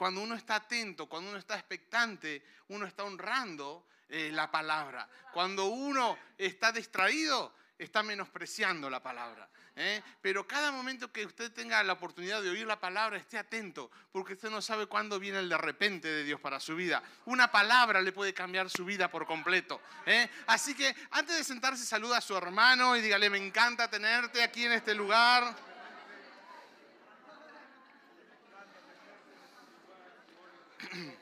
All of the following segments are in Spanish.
cuando uno está atento, cuando uno está expectante, uno está honrando eh, la palabra. Cuando uno está distraído, está menospreciando la palabra. ¿eh? Pero cada momento que usted tenga la oportunidad de oír la palabra, esté atento, porque usted no sabe cuándo viene el de repente de Dios para su vida. Una palabra le puede cambiar su vida por completo. ¿eh? Así que antes de sentarse, saluda a su hermano y dígale, me encanta tenerte aquí en este lugar.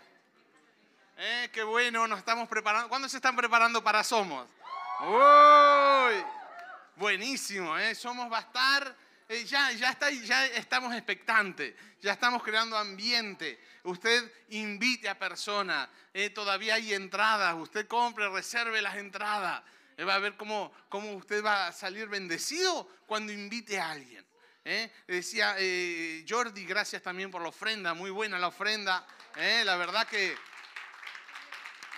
Eh, qué bueno, nos estamos preparando. ¿Cuándo se están preparando para Somos? ¡Uy! Buenísimo, ¿eh? Somos va a estar, eh, ya, ya, está, ya estamos expectantes, ya estamos creando ambiente. Usted invite a personas, ¿eh? todavía hay entradas, usted compre, reserve las entradas. Eh, va a ver cómo, cómo usted va a salir bendecido cuando invite a alguien. Decía Jordi, gracias también por la ofrenda, muy buena la ofrenda. La verdad que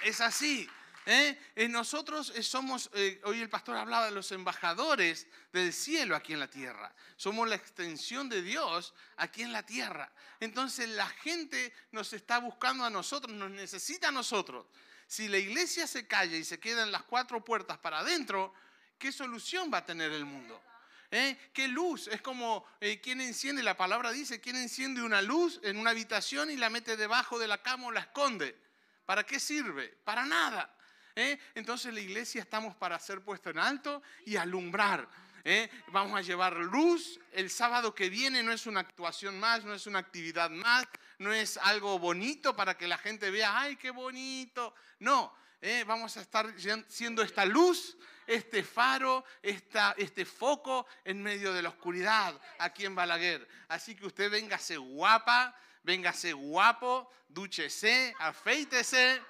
es así. ¿Eh? Eh, nosotros eh, somos, hoy el pastor hablaba de los embajadores del cielo aquí en la tierra. Somos la extensión de Dios aquí en la tierra. Entonces la gente nos está buscando a nosotros, nos necesita a nosotros. Si la iglesia se calla y se queda en las cuatro puertas para adentro, ¿qué solución va a tener el mundo? ¿Qué luz? Es como quien enciende, la palabra dice, quien enciende una luz en una habitación y la mete debajo de la cama o la esconde. ¿Para qué sirve? Para nada. ¿eh? Entonces la iglesia estamos para ser puesto en alto y alumbrar. ¿eh? Vamos a llevar luz. El sábado que viene no es una actuación más, no es una actividad más, no es algo bonito para que la gente vea, ay, qué bonito. No, ¿eh? vamos a estar siendo esta luz, este faro, esta, este foco en medio de la oscuridad aquí en Balaguer. Así que usted véngase guapa, véngase guapo, dúchese, afeítese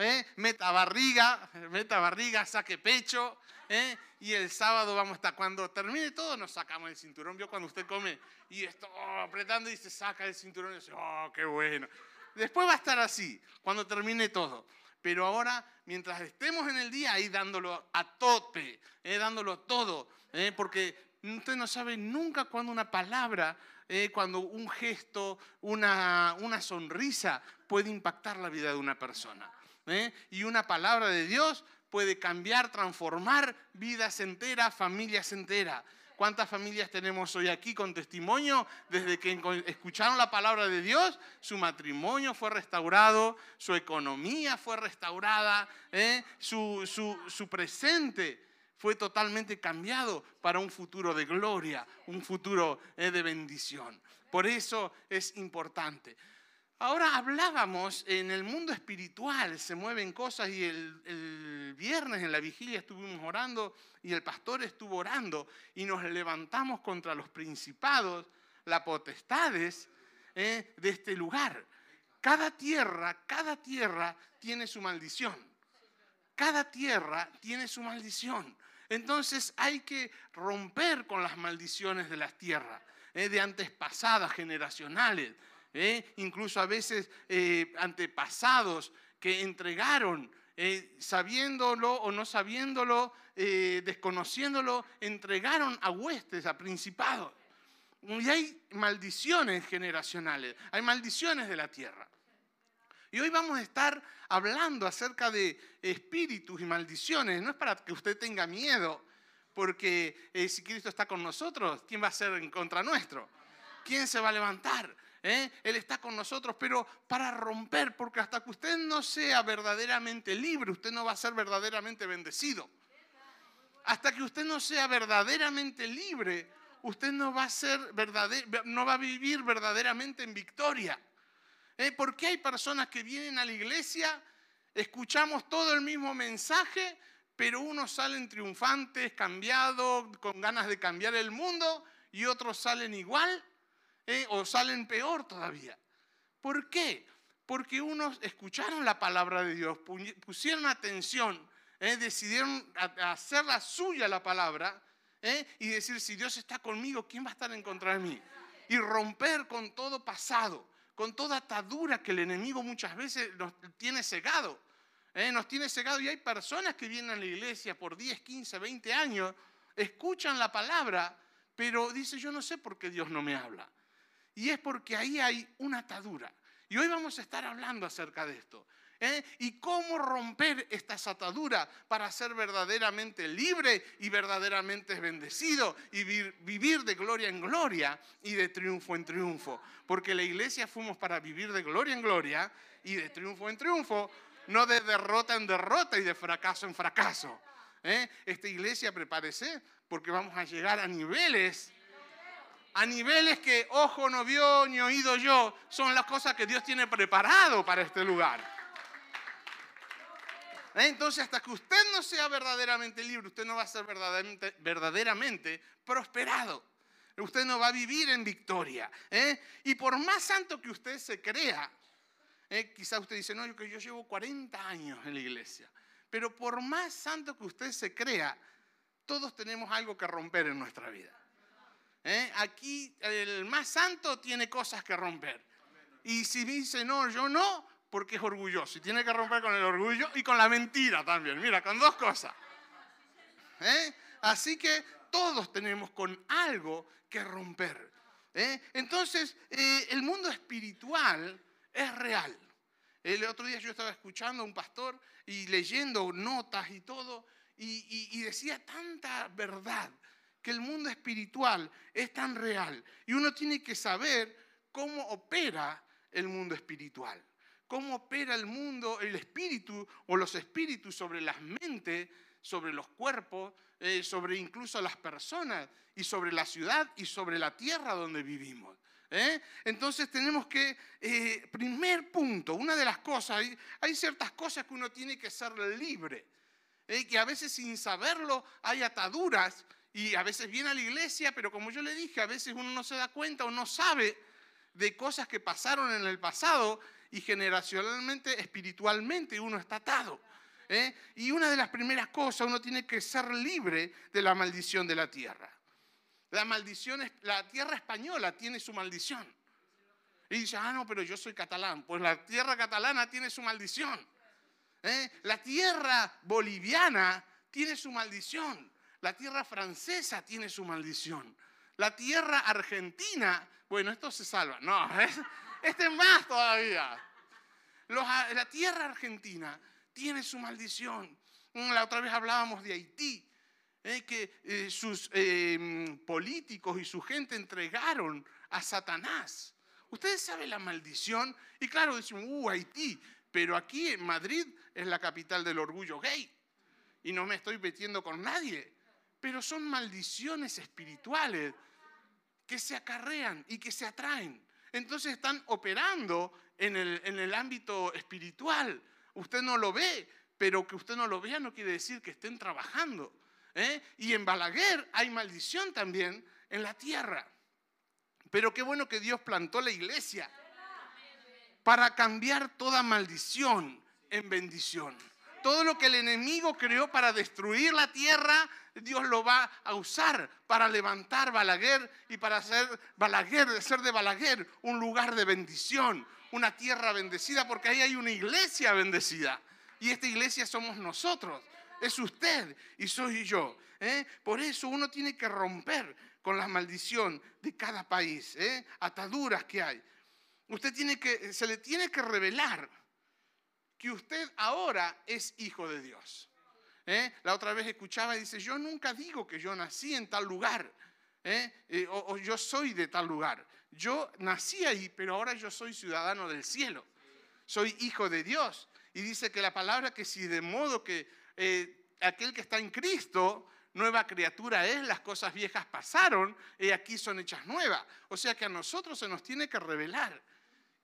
¿eh? meta barriga, meta barriga, saque pecho, ¿eh? y el sábado vamos a estar, cuando termine todo nos sacamos el cinturón, vio cuando usted come y está oh, apretando y se saca el cinturón y dice, oh, qué bueno. Después va a estar así, cuando termine todo. Pero ahora, mientras estemos en el día, ahí dándolo a tope, ¿eh? dándolo todo, porque usted no sabe nunca cuando una palabra, cuando un gesto, una, una sonrisa puede impactar la vida de una persona. ¿eh? Y una palabra de Dios puede cambiar, transformar vidas enteras, familias enteras. ¿Cuántas familias tenemos hoy aquí con testimonio? Desde que escucharon la palabra de Dios, su matrimonio fue restaurado, su economía fue restaurada, ¿eh? su, su, presente fue totalmente cambiado para un futuro de gloria, un futuro ¿eh? de bendición. Por eso es importante. Ahora hablábamos en el mundo espiritual, se mueven cosas y el, viernes en la vigilia estuvimos orando y el pastor estuvo orando y nos levantamos contra los principados, las potestades eh, de este lugar. Cada tierra, cada tierra tiene su maldición. Cada tierra tiene su maldición. Entonces hay que romper con las maldiciones de las tierras, eh, de antes pasadas, generacionales ¿eh? incluso a veces eh, antepasados que entregaron, eh, sabiéndolo o no sabiéndolo, desconociéndolo, entregaron a huestes, a principados. Y hay maldiciones generacionales, hay maldiciones de la tierra. Y hoy vamos a estar hablando acerca de espíritus y maldiciones. No es para que usted tenga miedo, porque si Cristo está con nosotros, ¿quién va a ser en contra nuestro? ¿Quién se va a levantar? ¿Eh? Él está con nosotros, pero para romper, porque hasta que usted no sea verdaderamente libre, usted no va a ser verdaderamente bendecido. Hasta que usted no sea verdaderamente libre, usted no va a ser no va a vivir verdaderamente en victoria. ¿Eh? Porque hay personas que vienen a la iglesia, escuchamos todo el mismo mensaje, pero unos salen triunfantes, cambiados, con ganas de cambiar el mundo, y otros salen igual ¿eh? o salen peor todavía. ¿Por qué? Porque unos escucharon la palabra de Dios, pusieron atención, ¿eh? decidieron hacer la suya la palabra ¿eh? y decir, si Dios está conmigo, ¿quién va a estar en contra de mí? Y romper con todo pasado, con toda atadura que el enemigo muchas veces nos tiene cegado. Nos tiene cegado y hay personas que vienen a la iglesia por 10, 15, 20 años, escuchan la palabra, pero dice, yo no sé por qué Dios no me habla. Y es porque ahí hay una atadura. Y hoy vamos a estar hablando acerca de esto. ¿eh? Y cómo romper estas ataduras para ser verdaderamente libre y verdaderamente bendecido y vivir de gloria en gloria y de triunfo en triunfo. Porque la iglesia fuimos para vivir de gloria en gloria y de triunfo en triunfo, no de derrota en derrota y de fracaso en fracaso. ¿eh? Esta iglesia, prepárese, porque vamos a llegar a niveles a niveles que ojo no vio ni oído yo, son las cosas que Dios tiene preparado para este lugar. ¿Eh? Entonces, hasta que usted no sea verdaderamente libre, usted no va a ser verdaderamente, prosperado. Usted no va a vivir en victoria. ¿eh? Y por más santo que usted se crea, ¿eh? quizá usted dice, no, yo, yo llevo 40 años en la iglesia. Pero por más santo que usted se crea, todos tenemos algo que romper en nuestra vida. Aquí el más santo tiene cosas que romper. Y si dice, no, yo no, porque es orgulloso y tiene que romper con el orgullo y con la mentira también. Mira, con dos cosas. ¿Eh? Así que todos tenemos con algo que romper. ¿eh? Entonces, eh, el mundo espiritual es real. El otro día yo estaba escuchando a un pastor y leyendo notas y todo, y decía tanta verdad que el mundo espiritual es tan real. Y uno tiene que saber cómo opera el mundo espiritual cómo opera el mundo, el espíritu o los espíritus sobre las mentes, sobre los cuerpos, eh, sobre incluso las personas y sobre la ciudad y sobre la tierra donde vivimos. ¿eh? Entonces tenemos que, eh, primer punto, una de las cosas, hay, hay, ciertas cosas que uno tiene que ser libre, que a veces sin saberlo hay ataduras y a veces viene a la iglesia, pero como yo le dije, a veces uno no se da cuenta o no sabe de cosas que pasaron en el pasado y generacionalmente, espiritualmente, uno está atado. ¿eh? Y una de las primeras cosas, uno tiene que ser libre de la maldición de la tierra. La maldición, la tierra española tiene su maldición. Y dice, ah, no, pero yo soy catalán. Pues la tierra catalana tiene su maldición. ¿eh? La tierra boliviana tiene su maldición. La tierra francesa tiene su maldición. La tierra argentina, bueno, esto se salva. No, este es más todavía. la tierra argentina tiene su maldición. La otra vez hablábamos de Haití, eh, que eh, sus em, políticos y su gente entregaron a Satanás. Ustedes saben la maldición. Y claro, decimos, uh, Haití. Pero aquí en Madrid es la capital del orgullo gay. Y no me estoy metiendo con nadie. Pero son maldiciones espirituales que se acarrean y que se atraen entonces están operando en el, ámbito espiritual. Usted no lo ve, pero que usted no lo vea no quiere decir que estén trabajando. ¿eh? Y en Balaguer hay maldición también en la tierra. Pero qué bueno que Dios plantó la iglesia para cambiar toda maldición en bendición. Todo lo que el enemigo creó para destruir la tierra, Dios lo va a usar para levantar Balaguer y para hacer Balaguer, ser de Balaguer un lugar de bendición, una tierra bendecida, porque ahí hay una iglesia bendecida. Y esta iglesia somos nosotros, es usted y soy yo. ¿eh? Por eso uno tiene que romper con la maldición de cada país, ¿eh? ataduras que hay. Usted tiene que, se le tiene que revelar que usted ahora es hijo de Dios. ¿Eh? La otra vez escuchaba y dice, yo nunca digo que yo nací en tal lugar, ¿eh? Eh, o, yo soy de tal lugar. Yo nací ahí, pero ahora yo soy ciudadano del cielo. Soy hijo de Dios. Y dice que la palabra que si de modo que aquel que está en Cristo, nueva criatura es, las cosas viejas pasaron y aquí son hechas nuevas. O sea que a nosotros se nos tiene que revelar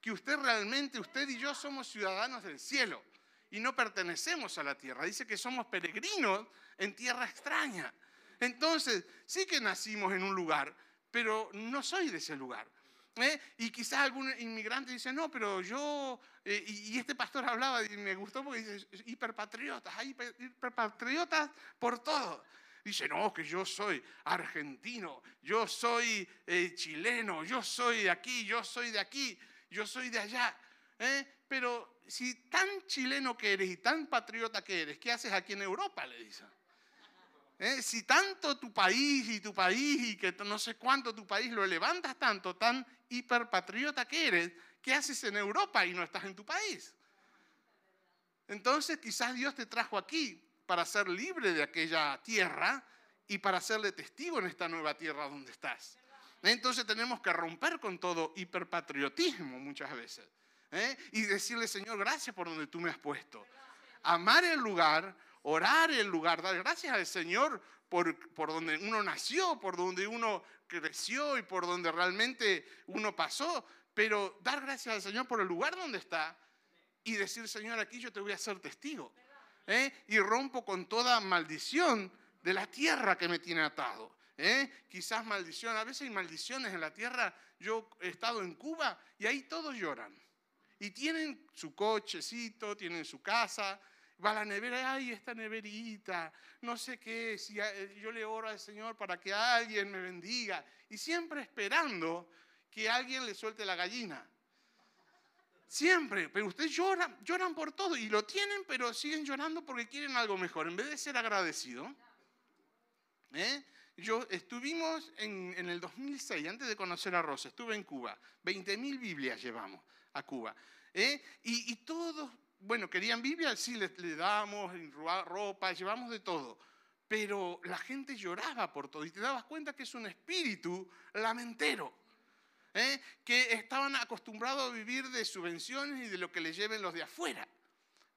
que usted realmente, usted y yo somos ciudadanos del cielo y no pertenecemos a la tierra. Dice que somos peregrinos en tierra extraña. Entonces, sí que nacimos en un lugar, pero no soy de ese lugar. ¿eh? Y quizás algún inmigrante dice, no, pero yo, eh, y, este pastor hablaba y me gustó porque dice, hiperpatriotas, hay hiperpatriotas por todo. Dice, no, que yo soy argentino, yo soy eh, chileno, yo soy de aquí, yo soy de aquí yo soy de allá. ¿eh? Pero si tan chileno que eres y tan patriota que eres, ¿qué haces aquí en Europa? Le dice. ¿Eh? Si tanto tu país y tu país y que no sé cuánto tu país lo levantas tanto, tan hiperpatriota que eres, ¿qué haces en Europa y no estás en tu país? Entonces quizás Dios te trajo aquí para ser libre de aquella tierra y para serle testigo en esta nueva tierra donde estás. Entonces tenemos que romper con todo hiperpatriotismo muchas veces ¿eh? y decirle, Señor, gracias por donde tú me has puesto. Amar el lugar, orar el lugar, dar gracias al Señor por, por donde uno nació, por donde uno creció y por donde realmente uno pasó, pero dar gracias al Señor por el lugar donde está y decir, Señor, aquí yo te voy a ser testigo. ¿eh? Y rompo con toda maldición de la tierra que me tiene atado. ¿Eh? Quizás maldición, a veces hay maldiciones en la tierra. Yo he estado en Cuba y ahí todos lloran. Y tienen su cochecito, tienen su casa, va a la nevera, ay, esta neverita, no sé qué, si yo le oro al Señor para que alguien me bendiga. Y siempre esperando que alguien le suelte la gallina. Siempre, pero ustedes lloran, lloran por todo y lo tienen, pero siguen llorando porque quieren algo mejor, en vez de ser agradecido. ¿eh? Yo estuvimos en, el 2006, antes de conocer a Rosa, estuve en Cuba. 20.000 Biblias llevamos a Cuba. ¿eh? Y, todos, bueno, querían Biblias, sí, le, le damos ropa, llevamos de todo. Pero la gente lloraba por todo y te dabas cuenta que es un espíritu lamentero. ¿eh? que estaban acostumbrados a vivir de subvenciones y de lo que les lleven los de afuera.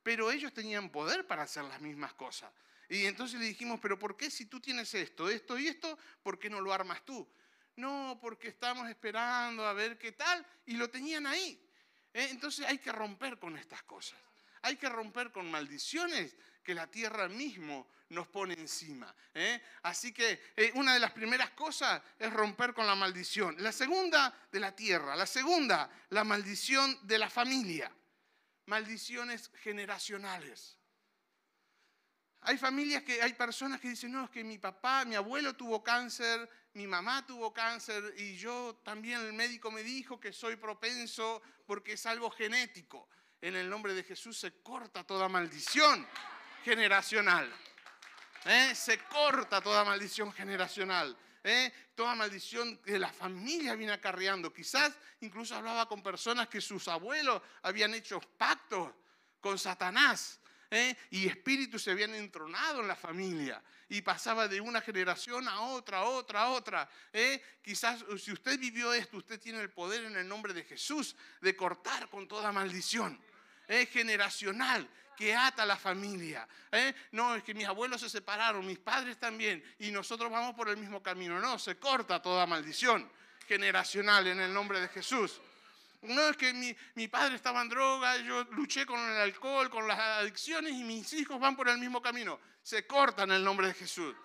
Pero ellos tenían poder para hacer las mismas cosas. Y entonces le dijimos, pero ¿por qué si tú tienes esto, esto y esto, por qué no lo armas tú? No, porque estamos esperando a ver qué tal y lo tenían ahí. ¿eh? Entonces hay que romper con estas cosas. Hay que romper con maldiciones que la tierra mismo nos pone encima. ¿eh? Así que eh, una de las primeras cosas es romper con la maldición. La segunda, de la tierra. La segunda, la maldición de la familia. Maldiciones generacionales. Hay familias que, hay personas que dicen, no, es que mi papá, mi abuelo tuvo cáncer, mi mamá tuvo cáncer y yo también el médico me dijo que soy propenso porque es algo genético. En el nombre de Jesús se corta toda maldición generacional. ¿Eh? Se corta toda maldición generacional. ¿eh? Toda maldición que la familia viene acarreando. Quizás incluso hablaba con personas que sus abuelos habían hecho pactos con Satanás ¿eh? y espíritus se habían entronado en la familia y pasaba de una generación a otra, a otra, a otra. ¿eh? Quizás si usted vivió esto, usted tiene el poder en el nombre de Jesús de cortar con toda maldición ¿eh? generacional que ata a la familia. No, es que mis abuelos se separaron, mis padres también, y nosotros vamos por el mismo camino. No, se corta toda maldición generacional en el nombre de Jesús. No es que mi, padre estaba en droga, yo luché con el alcohol, con las adicciones y mis hijos van por el mismo camino. Se corta en el nombre de Jesús.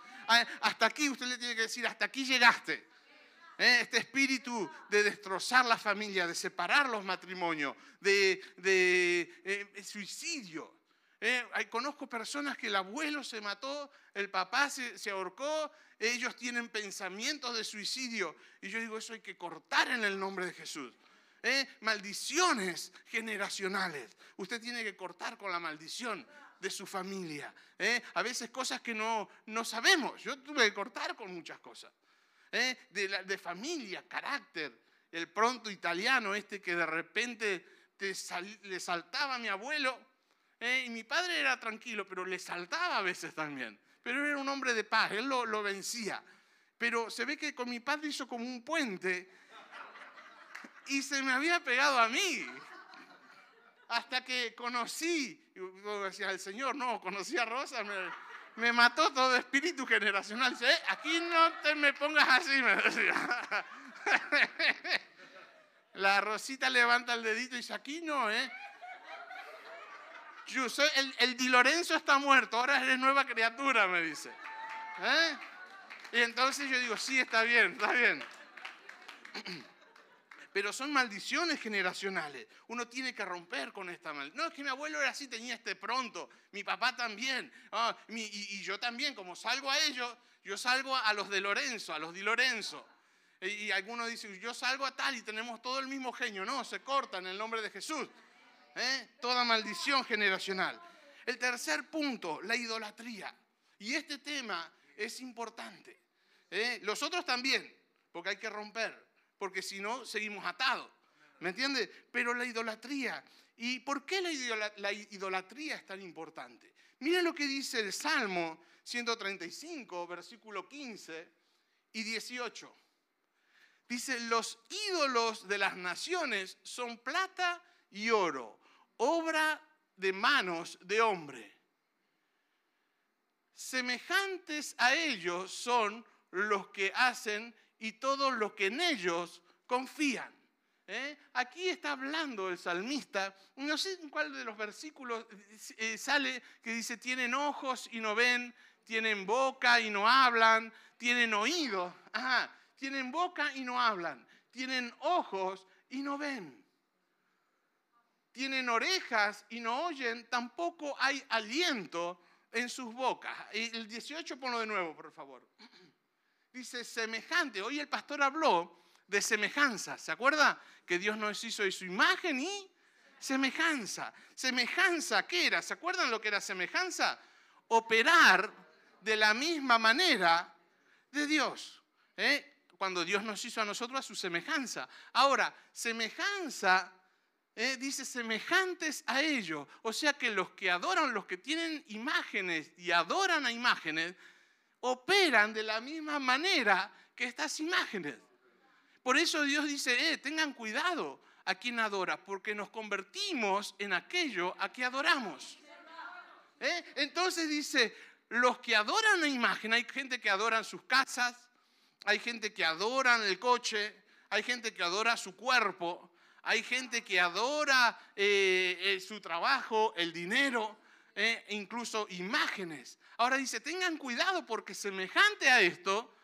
Hasta aquí usted le tiene que decir, hasta aquí llegaste. ¿Eh? Este espíritu de destrozar la familia, de separar los matrimonios, de, eh, suicidio. ¿Eh? conozco personas que el abuelo se mató, el papá se, se, ahorcó, ellos tienen pensamientos de suicidio. Y yo digo, eso hay que cortar en el nombre de Jesús. ¿Eh? maldiciones generacionales. Usted tiene que cortar con la maldición de su familia. ¿eh? A veces cosas que no, no sabemos. Yo tuve que cortar con muchas cosas. ¿eh? De, familia, carácter. El pronto italiano este que de repente le saltaba a mi abuelo. Y mi padre era tranquilo, pero le saltaba a veces también. Pero era un hombre de paz, él lo, lo vencía. Pero se ve que con mi padre hizo como un puente y se me había pegado a mí. Hasta que conocí, decía el Señor, no, conocí a Rosa, me, mató todo espíritu generacional. Eh, aquí no te me pongas así, me decía. La Rosita levanta el dedito y dice, aquí no, ¿eh? Yo soy, el, el Di Lorenzo está muerto, ahora eres nueva criatura, me dice. ¿Eh? Y entonces yo digo, sí, está bien, está bien pero son maldiciones generacionales. Uno tiene que romper con esta maldición. No, es que mi abuelo era así, tenía este pronto, mi papá también, ah, y, yo también, como salgo a ellos, yo salgo a los de Lorenzo, a los de Lorenzo. Y, algunos dicen, yo salgo a tal y tenemos todo el mismo genio. No, se corta en el nombre de Jesús. ¿eh? Toda maldición generacional. El tercer punto, la idolatría. Y este tema es importante. ¿eh? Los otros también, porque hay que romper porque si no, seguimos atados. ¿Me entiende? Pero la idolatría. ¿Y por qué la idolatría es tan importante? Miren lo que dice el Salmo 135, versículo 15 y 18. Dice, los ídolos de las naciones son plata y oro, obra de manos de hombre. Semejantes a ellos son los que hacen y todos los que en ellos confían. ¿Eh? Aquí está hablando el salmista, no sé en cuál de los versículos eh, sale que dice, tienen ojos y no ven, tienen boca y no hablan, tienen oídos, tienen boca y no hablan, tienen ojos y no ven, tienen orejas y no oyen, tampoco hay aliento en sus bocas. El 18 ponlo de nuevo, por favor. Dice semejante, hoy el pastor habló de semejanza. ¿Se acuerda? Que Dios nos hizo de su imagen y semejanza. Semejanza, ¿qué era? ¿Se acuerdan lo que era semejanza? Operar de la misma manera de Dios. ¿eh? Cuando Dios nos hizo a nosotros a su semejanza. Ahora, semejanza ¿eh? dice semejantes a ellos. O sea que los que adoran, los que tienen imágenes y adoran a imágenes, operan de la misma manera que estas imágenes. Por eso Dios dice, eh, tengan cuidado a quien adora, porque nos convertimos en aquello a que adoramos. ¿Eh? Entonces dice, los que adoran la imagen, hay gente que adora sus casas, hay gente que adora el coche, hay gente que adora su cuerpo, hay gente que adora eh, su trabajo, el dinero, incluso imágenes. Ahora dice, tengan cuidado porque semejante a esto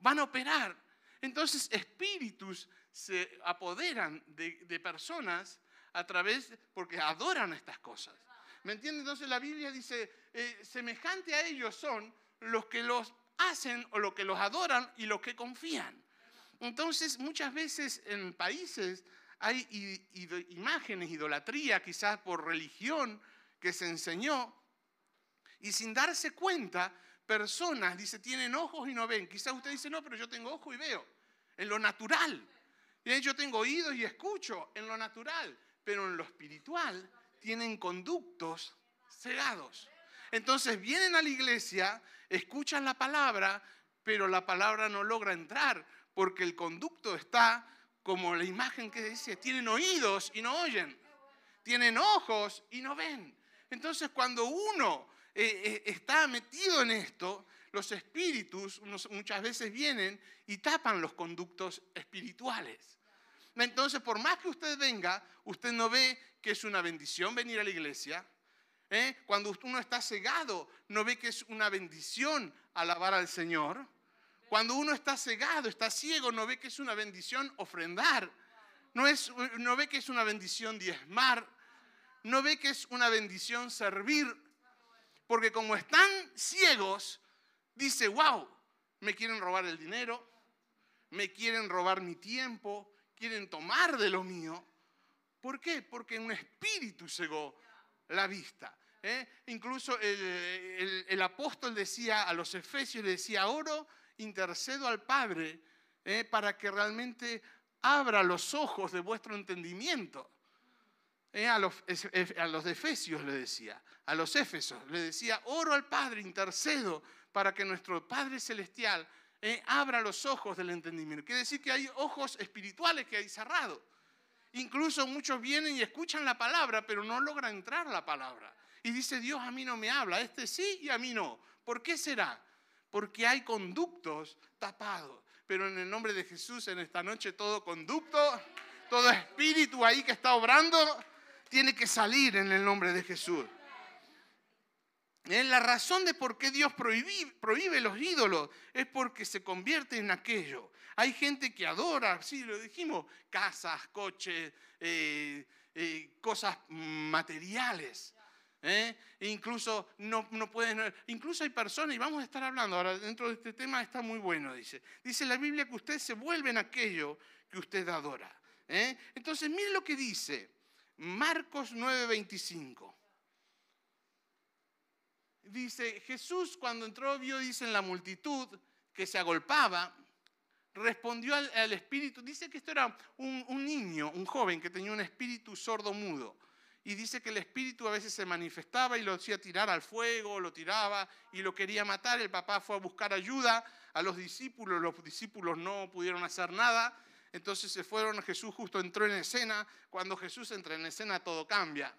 van a operar entonces espíritus se apoderan de, personas a través, porque adoran estas cosas. ¿Me entienden? Entonces la Biblia dice, eh, semejante a ellos son los que los hacen o los que los adoran y los que confían. Entonces muchas veces en países hay imágenes, idolatría, quizás por religión que se enseñó, y sin darse cuenta personas, dice, tienen ojos y no ven. Quizás usted dice, no, pero yo tengo ojo y veo, en lo natural. Yo tengo oídos y escucho, en lo natural. Pero en lo espiritual tienen conductos cegados. Entonces vienen a la iglesia, escuchan la palabra, pero la palabra no logra entrar porque el conducto está como la imagen que dice, tienen oídos y no oyen, tienen ojos y no ven. Entonces cuando uno eh, eh, está metido en esto, los espíritus muchas veces vienen y tapan los conductos espirituales. Entonces, por más que usted venga, usted no ve que es una bendición venir a la iglesia. ¿eh? Cuando uno está cegado, no ve que es una bendición alabar al Señor. Cuando uno está cegado, está ciego, no ve que es una bendición ofrendar. No, es, no ve que es una bendición diezmar. No ve que es una bendición servir porque como están ciegos, dice, wow, me quieren robar el dinero, me quieren robar mi tiempo, quieren tomar de lo mío. ¿Por qué? Porque un espíritu cegó la vista. ¿eh? Incluso el, apóstol decía a los efesios, decía, oro, intercedo al Padre ¿eh? para que realmente abra los ojos de vuestro entendimiento. Eh, a, los, a los Efesios le decía, a los Éfesos, le decía, oro al Padre, intercedo para que nuestro Padre Celestial eh, abra los ojos del entendimiento. Quiere decir que hay ojos espirituales que hay cerrados. Incluso muchos vienen y escuchan la palabra, pero no logra entrar la palabra. Y dice, Dios a mí no me habla, este sí y a mí no. ¿Por qué será? Porque hay conductos tapados. Pero en el nombre de Jesús, en esta noche, todo conducto, todo espíritu ahí que está obrando, tiene que salir en el nombre de Jesús. La razón de por qué Dios prohíbe, los ídolos es porque se convierte en aquello. Hay gente que adora, sí, lo dijimos, casas, coches, eh, eh, cosas materiales. ¿eh? Incluso no, no, pueden, incluso hay personas, y vamos a estar hablando ahora dentro de este tema, está muy bueno, dice. Dice la Biblia que ustedes se vuelven aquello que usted adora. Entonces, mire lo que dice. Marcos 9:25. Dice, Jesús cuando entró vio, dice, en la multitud que se agolpaba, respondió al, espíritu. Dice que esto era un, un niño, un joven que tenía un espíritu sordo mudo. Y dice que el espíritu a veces se manifestaba y lo hacía tirar al fuego, lo tiraba y lo quería matar. El papá fue a buscar ayuda a los discípulos, los discípulos no pudieron hacer nada. Entonces se fueron, Jesús justo entró en escena. Cuando Jesús entra en escena todo cambia.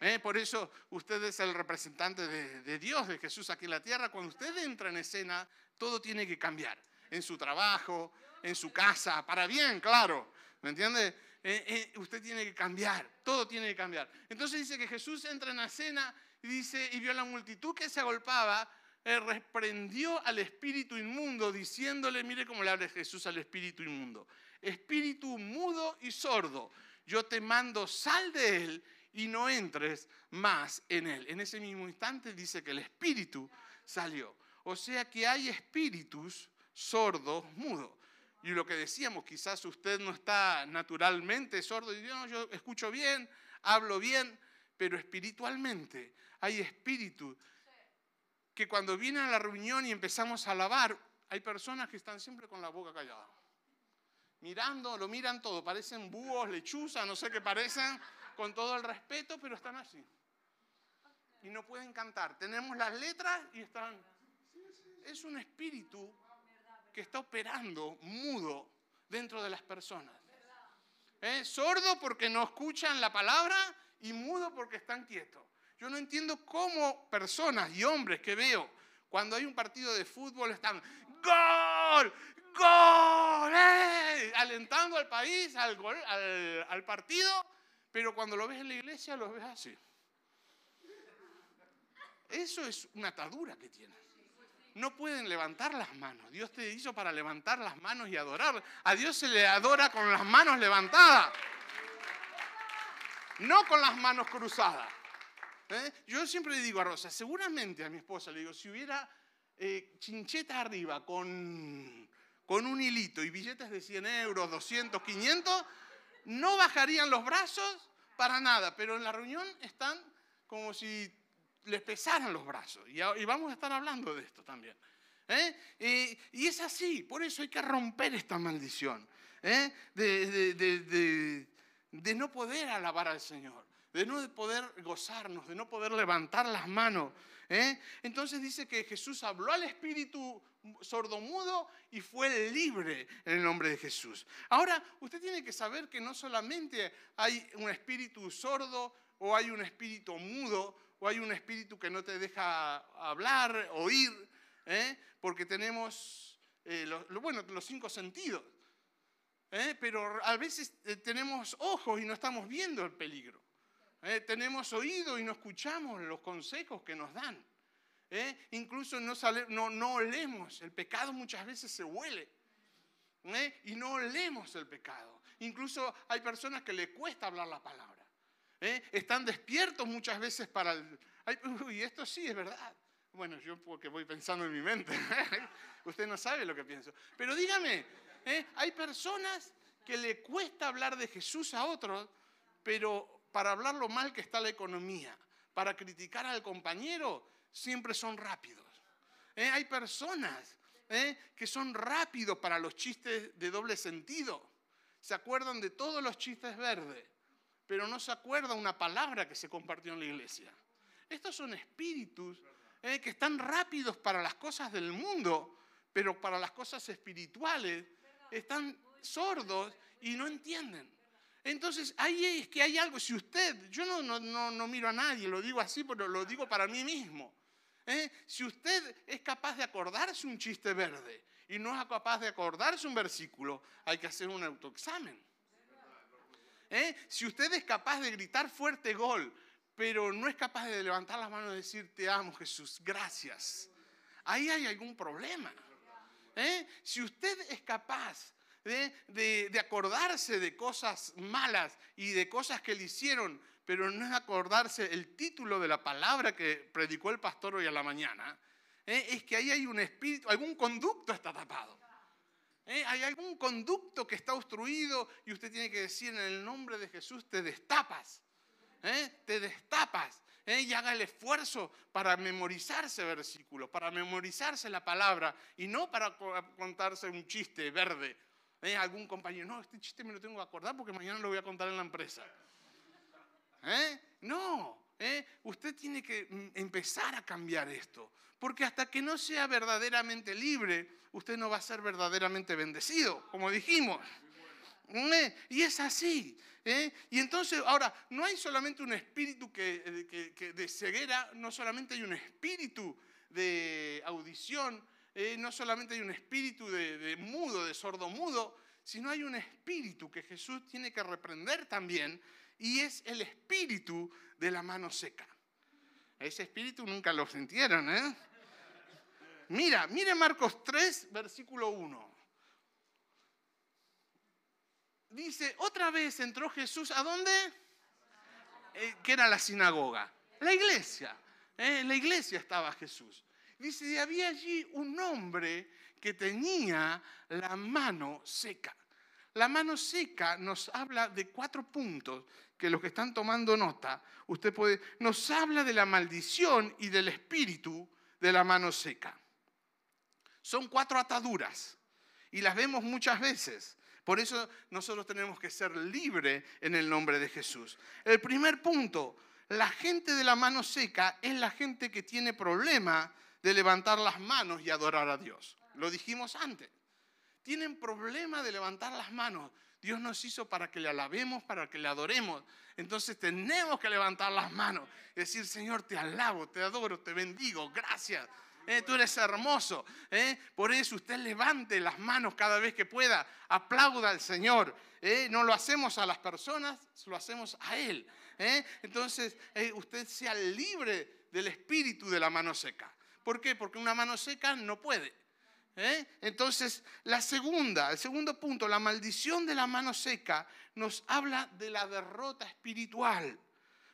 ¿Eh? Por eso usted es el representante de, Dios, de Jesús aquí en la tierra. Cuando usted entra en escena, todo tiene que cambiar. En su trabajo, en su casa, para bien, claro. ¿Me entiende? Eh, eh, usted tiene que cambiar, todo tiene que cambiar. Entonces dice que Jesús entra en la cena y dice, y vio la multitud que se agolpaba, reprendió al espíritu inmundo, diciéndole, mire cómo le habla Jesús al espíritu inmundo, espíritu mudo y sordo, yo te mando, sal de él y no entres más en él. En ese mismo instante dice que el espíritu salió. O sea que hay espíritus sordos, mudos. Y lo que decíamos, quizás usted no está naturalmente sordo y no, yo escucho bien, hablo bien, pero espiritualmente hay espíritus que cuando vienen a la reunión y empezamos a alabar, hay personas que están siempre con la boca callada. Mirando, lo miran todo, parecen búhos, lechuzas, no sé qué parecen, con todo el respeto, pero están así. Y no pueden cantar. Tenemos las letras y están... Es un espíritu que está operando mudo dentro de las personas. Sordo porque no escuchan la palabra y mudo porque están quietos. Yo no entiendo cómo personas y hombres que veo cuando hay un partido de fútbol están ¡Gol! ¡Gol! ¡Eh! Alentando al país, al, al, al partido, pero cuando lo ves en la iglesia lo ves así. Eso es una atadura que tiene. No pueden levantar las manos. Dios te hizo para levantar las manos y adorar. A Dios se le adora con las manos levantadas. No con las manos cruzadas. ¿Eh? Yo siempre le digo a Rosa, seguramente a mi esposa le digo, si hubiera eh, chinchetas arriba con, con un hilito y billetes de 100 euros, 200, 500, no bajarían los brazos para nada, pero en la reunión están como si les pesaran los brazos. Y, vamos a estar hablando de esto también. ¿eh? y es así, por eso hay que romper esta maldición de, de no poder alabar al Señor de no poder gozarnos, de no poder levantar las manos. ¿eh? Entonces dice que Jesús habló al espíritu sordomudo y fue libre en el nombre de Jesús. Ahora, usted tiene que saber que no solamente hay un espíritu sordo o hay un espíritu mudo o hay un espíritu que no te deja hablar, oír, ¿eh? porque tenemos eh, bueno, los cinco sentidos. Pero a veces tenemos ojos y no estamos viendo el peligro. ¿Eh? tenemos oído y no escuchamos los consejos que nos dan. ¿eh? Incluso no, no, no olemos, el pecado muchas veces se huele. ¿eh? Y no olemos el pecado. Incluso hay personas que le cuesta hablar la palabra. Están despiertos muchas veces para el... y esto sí es verdad. Bueno, yo porque voy pensando en mi mente. Usted no sabe lo que pienso. Pero dígame, hay personas que le cuesta hablar de Jesús a otros, pero para hablar lo mal que está la economía, para criticar al compañero, siempre son rápidos. ¿Eh? Hay personas ¿eh? que son rápidos para los chistes de doble sentido. Se acuerdan de todos los chistes verdes, pero no se acuerda una palabra que se compartió en la iglesia. Estos son espíritus ¿eh? que están rápidos para las cosas del mundo, pero para las cosas espirituales están sordos y no entienden. Entonces, ahí es que hay algo, si usted, yo no, no, no, miro a nadie, lo digo así, pero lo digo para mí mismo. ¿eh? Si usted es capaz de acordarse un chiste verde y no es capaz de acordarse un versículo, hay que hacer un autoexamen. ¿Eh? Si usted es capaz de gritar fuerte gol, pero no es capaz de levantar las manos y decir, te amo Jesús, gracias, ahí hay algún problema. ¿Eh? Si usted es capaz de, acordarse de cosas malas y de cosas que le hicieron, pero no es acordarse el título de la palabra que predicó el pastor hoy a la mañana. ¿eh? Es que ahí hay un espíritu, algún conducto está tapado. ¿eh? Hay algún conducto que está obstruido y usted tiene que decir en el nombre de Jesús, te destapas. ¿eh? Te destapas. ¿eh? y haga el esfuerzo para memorizarse versículos, para memorizarse la palabra y no para contarse un chiste verde. ¿Eh? Algún compañero, no, este chiste me lo tengo que acordar porque mañana lo voy a contar en la empresa. ¿Eh? No, usted tiene que mm, empezar a cambiar esto, porque hasta que no sea verdaderamente libre, usted no va a ser verdaderamente bendecido, como dijimos. Y es así. ¿eh? Y entonces, ahora, no hay solamente un espíritu que, de ceguera, no solamente hay un espíritu de audición, ¿eh? no solamente hay un espíritu de, mudo, de sordo mudo, sino hay un espíritu que Jesús tiene que reprender también, y es el espíritu de la mano seca. Ese espíritu nunca lo sintieron, ¿eh? Mira, mire Marcos 3, versículo 1 dice, otra vez entró Jesús, ¿a dónde? Eh, que era la sinagoga, la iglesia. Eh, en la iglesia estaba Jesús. Dice, y había allí un hombre que tenía la mano seca. La mano seca nos habla de cuatro puntos que los que están tomando nota, usted puede, nos habla de la maldición y del espíritu de la mano seca. Son cuatro ataduras y las vemos muchas veces. Por eso nosotros tenemos que ser libres en el nombre de Jesús. El primer punto, la gente de la mano seca es la gente que tiene problema de levantar las manos y adorar a Dios. Lo dijimos antes. Tienen problema de levantar las manos. Dios nos hizo para que le alabemos, para que le adoremos. Entonces tenemos que levantar las manos y decir, Señor, te alabo, te adoro, te bendigo, gracias. Eh, tú eres hermoso. Eh. Por eso usted levante las manos cada vez que pueda, aplauda al Señor. Eh. No lo hacemos a las personas, lo hacemos a Él. Entonces, usted sea libre del espíritu de la mano seca. ¿Por qué? Porque una mano seca no puede. Entonces, la segunda, el segundo punto, la maldición de la mano seca nos habla de la derrota espiritual.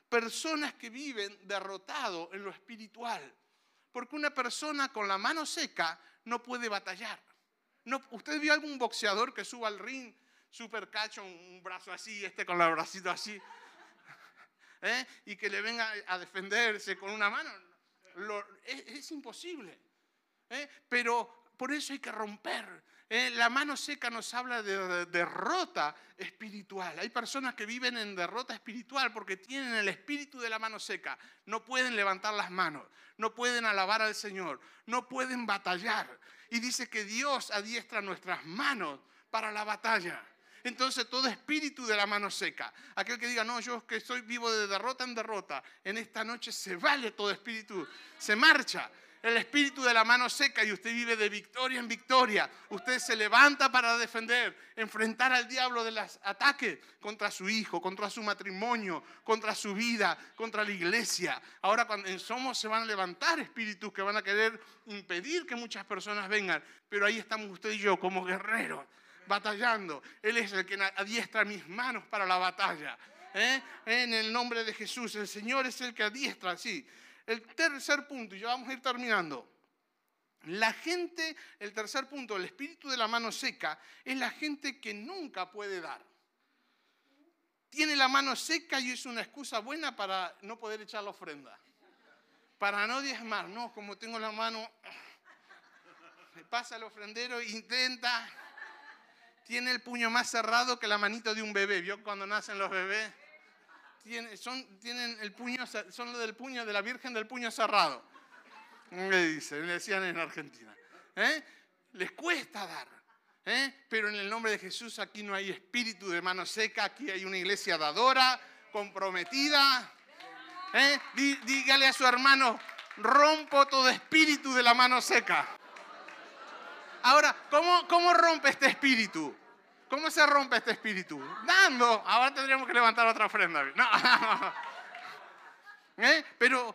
Personas que viven derrotado en lo espiritual. Porque una persona con la mano seca no puede batallar. ¿Usted vio algún boxeador que suba al ring, super cacho, un brazo así, este con el bracito así, ¿eh? y que le venga a defenderse con una mano? Es, imposible. ¿eh? Pero por eso hay que romper eh, la mano seca nos habla de, derrota espiritual. Hay personas que viven en derrota espiritual porque tienen el espíritu de la mano seca. No pueden levantar las manos, no pueden alabar al Señor, no pueden batallar. Y dice que Dios adiestra nuestras manos para la batalla. Entonces todo espíritu de la mano seca, aquel que diga, no, yo que soy vivo de derrota en derrota, en esta noche se vale todo espíritu, se marcha el espíritu de la mano seca y usted vive de victoria en victoria. Usted se levanta para defender, enfrentar al diablo de los ataques contra su hijo, contra su matrimonio, contra su vida, contra la iglesia. Ahora cuando en Somos se van a levantar espíritus que van a querer impedir que muchas personas vengan. Pero ahí estamos usted y yo como guerreros, batallando. Él es el que adiestra mis manos para la batalla. ¿eh? En el nombre de Jesús, el Señor es el que adiestra, sí. El tercer punto, y ya vamos a ir terminando. La gente, el tercer punto, el espíritu de la mano seca, es la gente que nunca puede dar. Tiene la mano seca y es una excusa buena para no poder echar la ofrenda. Para no diezmar, no, como tengo la mano, pasa al ofrendero, intenta, tiene el puño más cerrado que la manito de un bebé. ¿Vio cuando nacen los bebés? son, tienen el puño, son lo del puño, de la Virgen del puño cerrado. Le dicen, le decían en Argentina. ¿Eh? Les cuesta dar. ¿eh? Pero en el nombre de Jesús aquí no hay espíritu de mano seca, aquí hay una iglesia dadora, comprometida. ¿eh? Dígale a su hermano, rompo todo espíritu de la mano seca. Ahora, ¿cómo, cómo rompe este espíritu? ¿Cómo se rompe este espíritu? Dando. Ahora tendríamos que levantar otra ofrenda. No. ¿Eh? Pero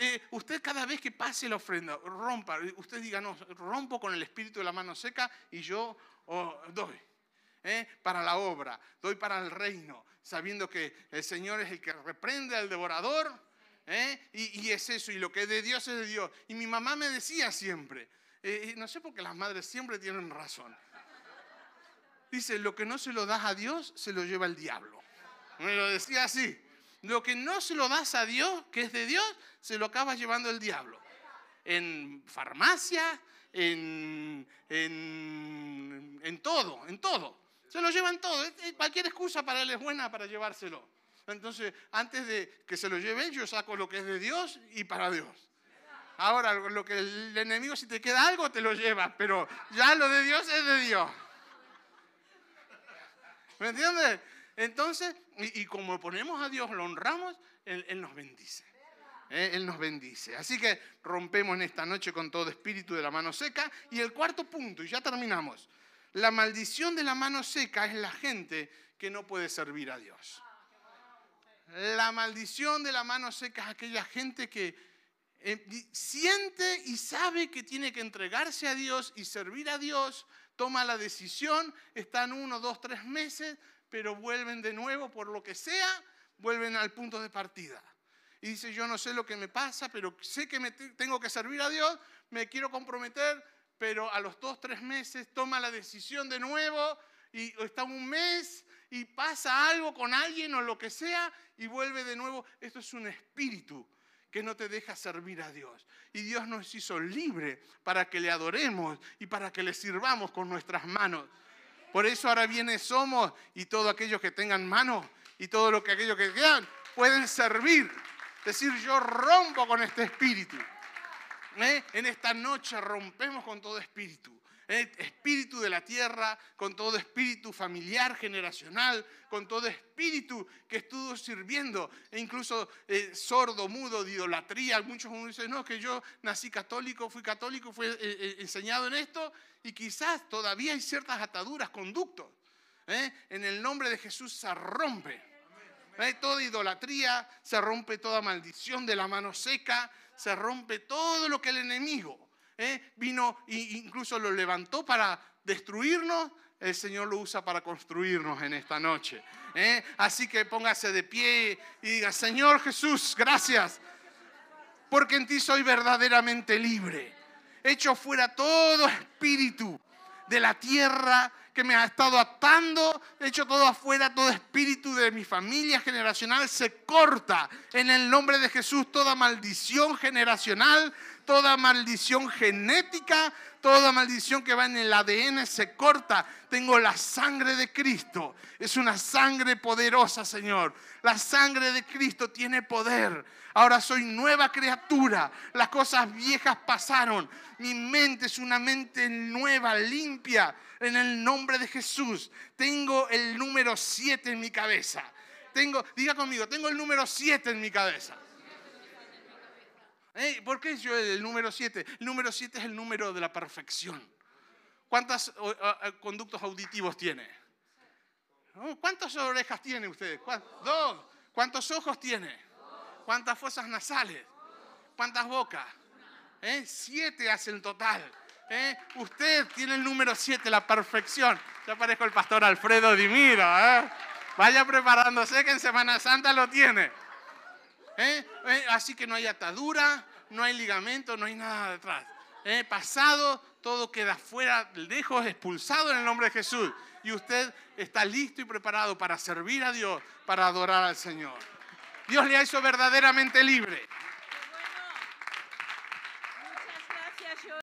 eh, usted cada vez que pase la ofrenda, rompa, usted diga, no, rompo con el espíritu de la mano seca y yo oh, doy. ¿eh? Para la obra, doy para el reino, sabiendo que el Señor es el que reprende al devorador. Y, y, es eso, y lo que es de Dios es de Dios. Y mi mamá me decía siempre, no sé por qué las madres siempre tienen razón. Dice, lo que no se lo das a Dios, se lo lleva el diablo. Me lo decía así. Lo que no se lo das a Dios, que es de Dios, se lo acaba llevando el diablo. En farmacia, en, en, en todo, en todo. Se lo llevan todo. Cualquier excusa para él es buena para llevárselo. Entonces, antes de que se lo lleven, yo saco lo que es de Dios y para Dios. Ahora, lo que el enemigo, si te queda algo, te lo lleva, pero ya lo de Dios es de Dios. ¿Me entiendes? Entonces, y, como ponemos a Dios, lo honramos, Él, nos bendice. ¿eh? Él nos bendice. Así que rompemos en esta noche con todo espíritu de la mano seca. Y el cuarto punto, y ya terminamos. La maldición de la mano seca es la gente que no puede servir a Dios. La maldición de la mano seca es aquella gente que siente y sabe que tiene que entregarse a Dios y servir a Dios, toma la decisión, están uno, dos, tres meses, pero vuelven de nuevo por lo que sea, vuelven al punto de partida. Y dice, yo no sé lo que me pasa, pero sé que tengo que servir a Dios, me quiero comprometer, pero a los dos, tres meses toma la decisión de nuevo y está un mes y pasa algo con alguien o lo que sea y vuelve de nuevo. Esto es un espíritu que no te deja servir a Dios. Y Dios nos hizo libre para que le adoremos y para que le sirvamos con nuestras manos. Por eso ahora viene Somos y todos aquellos que tengan manos y todos lo que aquellos que quedan pueden servir. Es decir, yo rompo con este espíritu. ¿Eh? En esta noche rompemos con todo espíritu espíritu de la tierra, con todo espíritu familiar, generacional, con todo espíritu que estuvo sirviendo, e incluso eh, sordo, mudo, de idolatría. Muchos dicen, no, que yo nací católico, fui católico, fui eh, eh, enseñado en esto, y quizás todavía hay ciertas ataduras, conductos. En el nombre de Jesús se rompe. Toda idolatría, se rompe toda maldición de la mano seca, se rompe todo lo que el enemigo ¿eh? vino e incluso lo levantó para destruirnos, el Señor lo usa para construirnos en esta noche. ¿eh? Así que póngase de pie y diga, Señor Jesús, gracias, porque en ti soy verdaderamente libre. Hecho fuera todo espíritu de la tierra que me ha estado atando, hecho todo afuera, todo espíritu de mi familia generacional se corta en el nombre de Jesús, toda maldición generacional toda maldición genética, toda maldición que va en el ADN se corta. Tengo la sangre de Cristo. Es una sangre poderosa, Señor. La sangre de Cristo tiene poder. Ahora soy nueva criatura. Las cosas viejas pasaron. Mi mente es una mente nueva, limpia. En el nombre de Jesús. Tengo el número 7 en mi cabeza. Tengo, diga conmigo, tengo el número 7 en mi cabeza. ¿Por qué yo el número 7? El número 7 es el número de la perfección. ¿Cuántos conductos auditivos tiene? ¿Cuántas orejas tiene usted? Dos. ¿Cuántos ojos tiene? ¿Cuántas fosas nasales? ¿Cuántas bocas? ¿Eh? Siete hace el total. ¿Eh? Usted tiene el número 7, la perfección. Ya parezco el pastor Alfredo Dimira. ¿eh? Vaya preparándose que en Semana Santa lo tiene. ¿Eh? ¿Eh? Así que no hay atadura, no hay ligamento, no hay nada detrás. ¿Eh? Pasado, todo queda fuera, lejos, expulsado en el nombre de Jesús. Y usted está listo y preparado para servir a Dios, para adorar al Señor. Dios le ha hecho verdaderamente libre.